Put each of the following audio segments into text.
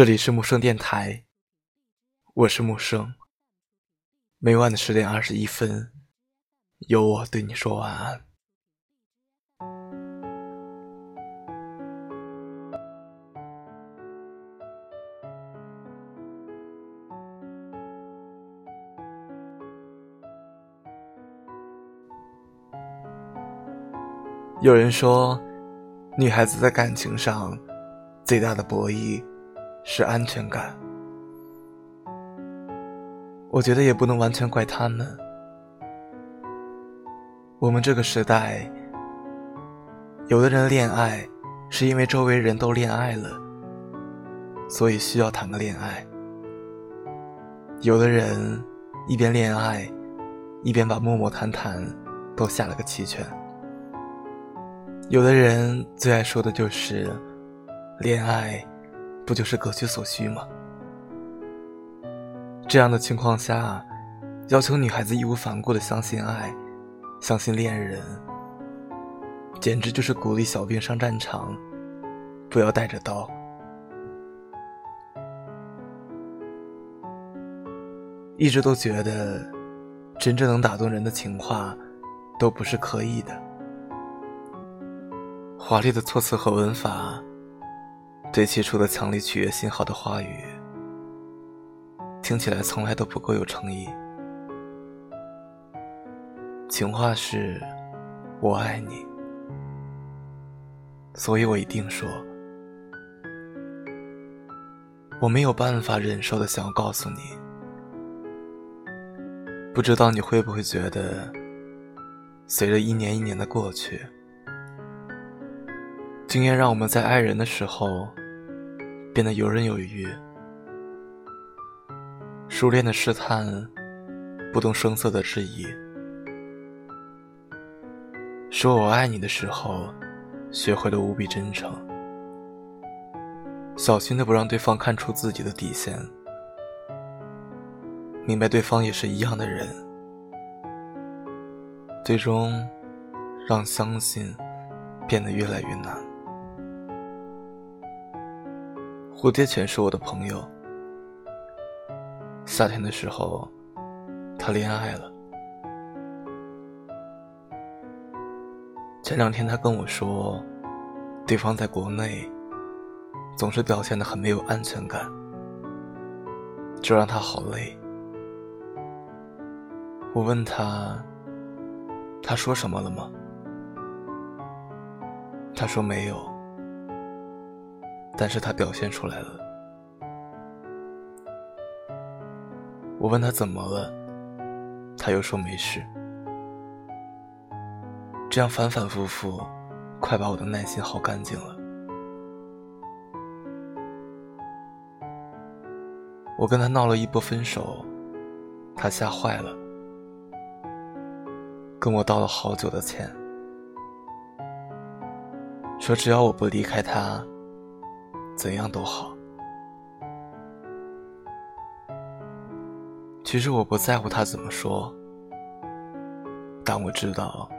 这里是木生电台，我是木生。每晚的十点二十一分，有我对你说晚安。有人说，女孩子在感情上最大的博弈是安全感。我觉得也不能完全怪他们。我们这个时代，有的人恋爱是因为周围人都恋爱了，所以需要谈个恋爱；有的人一边恋爱，一边把陌陌谈谈都下了个齐全。有的人最爱说的就是，恋爱不就是各取所需吗？这样的情况下，要求女孩子义无反顾的相信爱，相信恋人，简直就是鼓励小兵上战场，不要带着刀。一直都觉得，真正能打动人的情话，都不是刻意的。华丽的措辞和文法，堆砌出的强力取悦信号的话语，听起来从来都不够有诚意。情话是“我爱你”，所以我一定说，我没有办法忍受的想要告诉你，不知道你会不会觉得，随着一年一年的过去。经验让我们在爱人的时候变得游刃有余，熟练的试探，不动声色的质疑，说我爱你的时候，学会了无比真诚，小心的不让对方看出自己的底线，明白对方也是一样的人，最终让相信变得越来越难。蝴蝶犬是我的朋友。夏天的时候，他恋爱了。前两天他跟我说，对方在国内总是表现的很没有安全感，这让他好累。我问他，他说什么了吗？他说没有。但是他表现出来了。我问他怎么了，他又说没事。这样反反复复，快把我的耐心耗干净了。我跟他闹了一波分手，他吓坏了，跟我道了好久的歉，说只要我不离开他。怎样都好。其实我不在乎他怎么说，但我知道，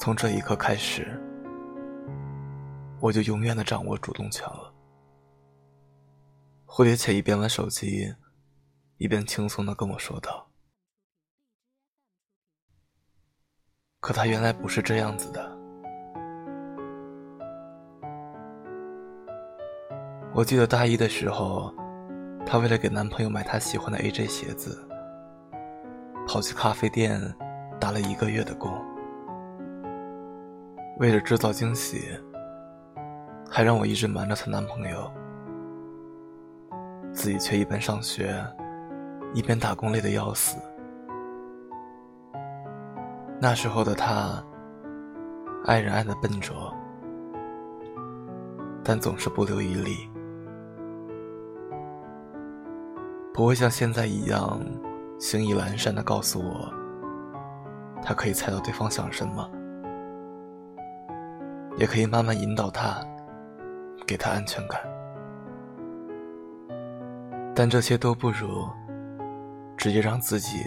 从这一刻开始，我就永远的掌握主动权了。蝴蝶且一边玩手机，一边轻松的跟我说道：“可他原来不是这样子的。”我记得大一的时候，她为了给男朋友买她喜欢的 AJ 鞋子，跑去咖啡店打了一个月的工。为了制造惊喜，还让我一直瞒着她男朋友，自己却一边上学，一边打工，累得要死。那时候的她，爱人爱的笨拙，但总是不留余力。不会像现在一样，兴意阑珊的告诉我，他可以猜到对方想什么，也可以慢慢引导他，给他安全感。但这些都不如直接让自己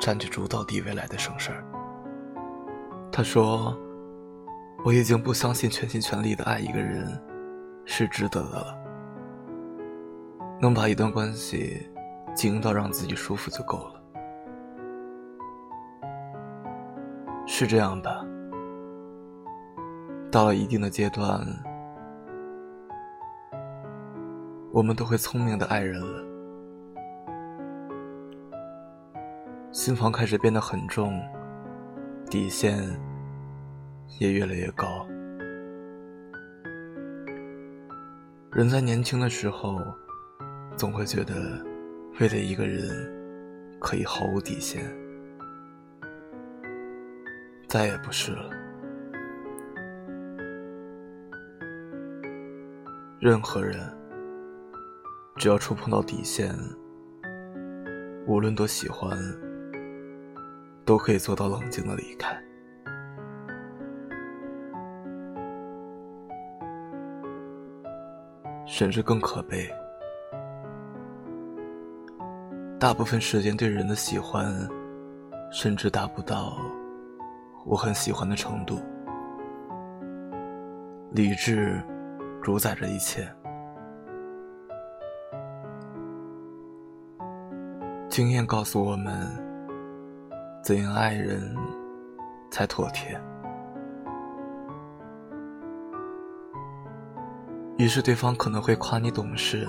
占据主导地位来的省事儿。他说：“我已经不相信全心全力的爱一个人是值得的了。”能把一段关系经营到让自己舒服就够了，是这样吧？到了一定的阶段，我们都会聪明的爱人了，心房开始变得很重，底线也越来越高。人在年轻的时候。总会觉得，为了一个人，可以毫无底线。再也不是了。任何人，只要触碰到底线，无论多喜欢，都可以做到冷静的离开。甚至更可悲。大部分时间对人的喜欢，甚至达不到我很喜欢的程度。理智主宰着一切，经验告诉我们怎样爱人才妥帖。于是对方可能会夸你懂事。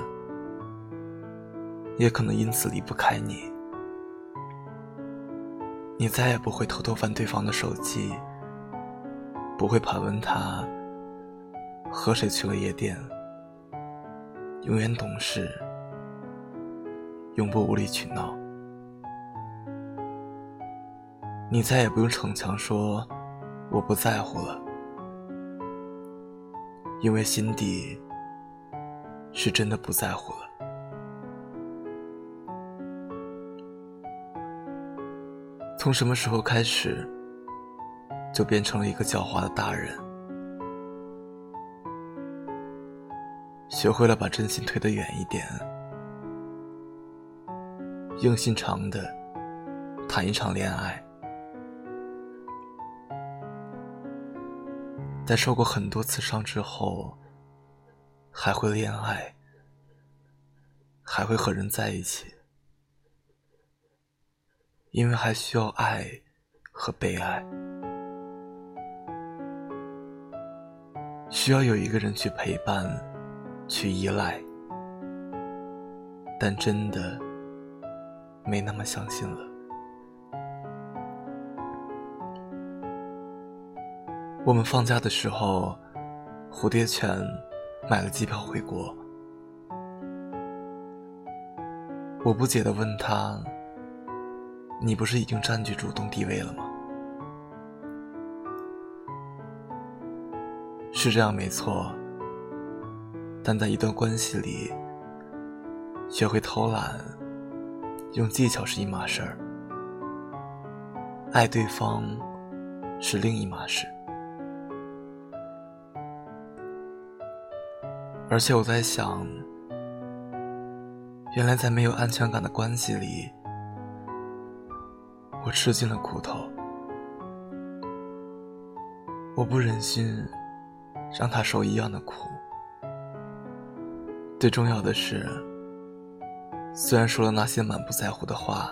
也可能因此离不开你，你再也不会偷偷翻对方的手机，不会盘问他和谁去了夜店，永远懂事，永不无理取闹。你再也不用逞强说我不在乎了，因为心底是真的不在乎了。从什么时候开始，就变成了一个狡猾的大人，学会了把真心推得远一点，硬心肠的谈一场恋爱，在受过很多次伤之后，还会恋爱，还会和人在一起。因为还需要爱和被爱，需要有一个人去陪伴、去依赖，但真的没那么相信了。我们放假的时候，蝴蝶犬买了机票回国，我不解的问他。你不是已经占据主动地位了吗？是这样没错，但在一段关系里，学会偷懒、用技巧是一码事儿，爱对方是另一码事。而且我在想，原来在没有安全感的关系里。我吃尽了苦头，我不忍心让他受一样的苦。最重要的是，虽然说了那些满不在乎的话，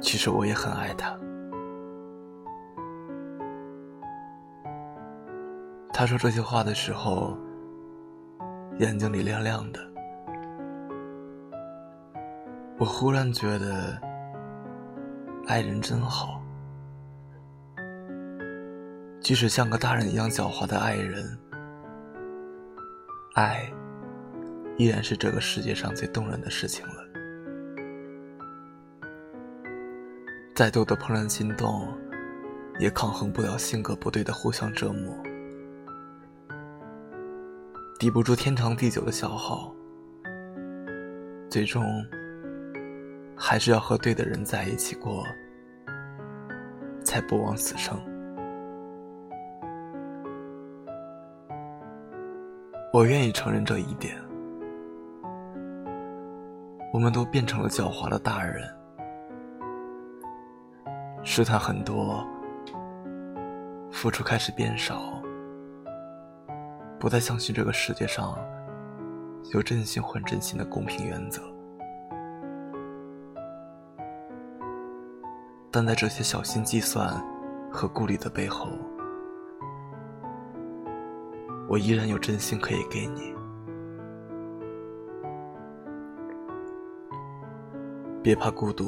其实我也很爱他。他说这些话的时候，眼睛里亮亮的。我忽然觉得，爱人真好。即使像个大人一样狡猾的爱人，爱依然是这个世界上最动人的事情了。再多的怦然心动，也抗衡不了性格不对的互相折磨，抵不住天长地久的消耗，最终。还是要和对的人在一起过，才不枉此生。我愿意承认这一点。我们都变成了狡猾的大人，试探很多，付出开始变少，不再相信这个世界上有真心换真心的公平原则。但在这些小心计算和顾虑的背后，我依然有真心可以给你。别怕孤独，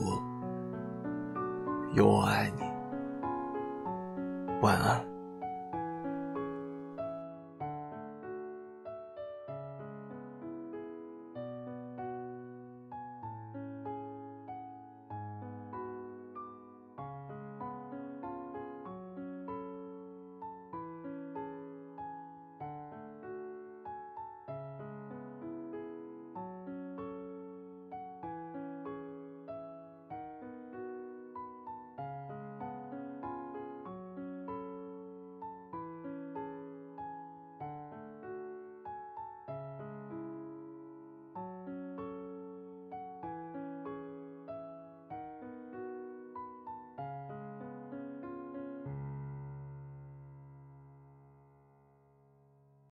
有我爱你。晚安。